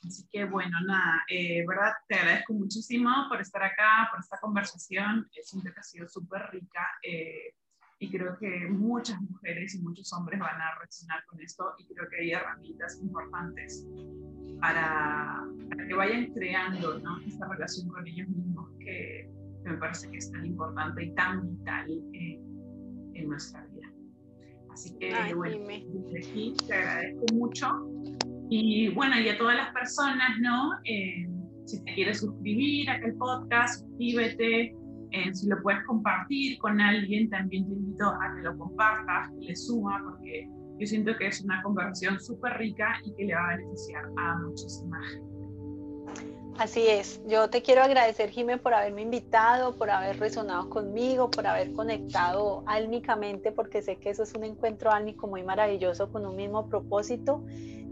Así que bueno, nada, eh, verdad, te agradezco muchísimo por estar acá, por esta conversación. Un que ha sido súper rica eh, y creo que muchas mujeres y muchos hombres van a resonar con esto y creo que hay herramientas importantes para, que vayan creando ¿no? esta relación con ellos mismos que, me parece que es tan importante y tan vital en nuestra vida. Así que, bueno, desde aquí te agradezco mucho. Y bueno, y a todas las personas, ¿no? Eh, si te quieres suscribir a aquel podcast, suscríbete. Eh, si lo puedes compartir con alguien, también te invito a que lo compartas, que le suma, porque yo siento que es una conversación súper rica y que le va a beneficiar a muchísima gente. Así es, yo te quiero agradecer, Jimé, por haberme invitado, por haber resonado conmigo, por haber conectado álmicamente, porque sé que eso es un encuentro álmico muy maravilloso con un mismo propósito.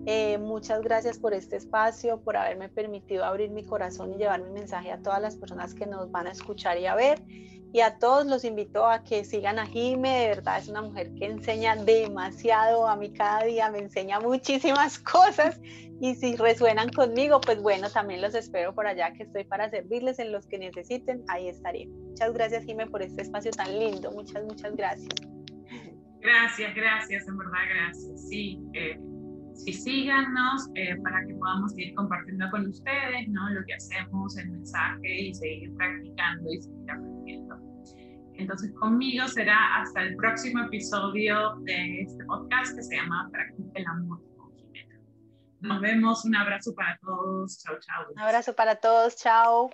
Eh, muchas gracias por este espacio, por haberme permitido abrir mi corazón y llevar mi mensaje a todas las personas que nos van a escuchar y a ver. Y a todos los invito a que sigan a Jime, de verdad es una mujer que enseña demasiado, a mí cada día me enseña muchísimas cosas y si resuenan conmigo, pues bueno, también los espero por allá que estoy para servirles en los que necesiten, ahí estaré. Muchas gracias Jime por este espacio tan lindo, muchas, muchas gracias. Gracias, gracias, en verdad, gracias. Sí, eh, sí síganos eh, para que podamos seguir compartiendo con ustedes, ¿no? Lo que hacemos, el mensaje y seguir practicando y seguir aprendiendo. Entonces conmigo será hasta el próximo episodio de este podcast que se llama Practica el Amor con Jimena. Nos vemos, un abrazo para todos, chao, chao. Un abrazo para todos, chao.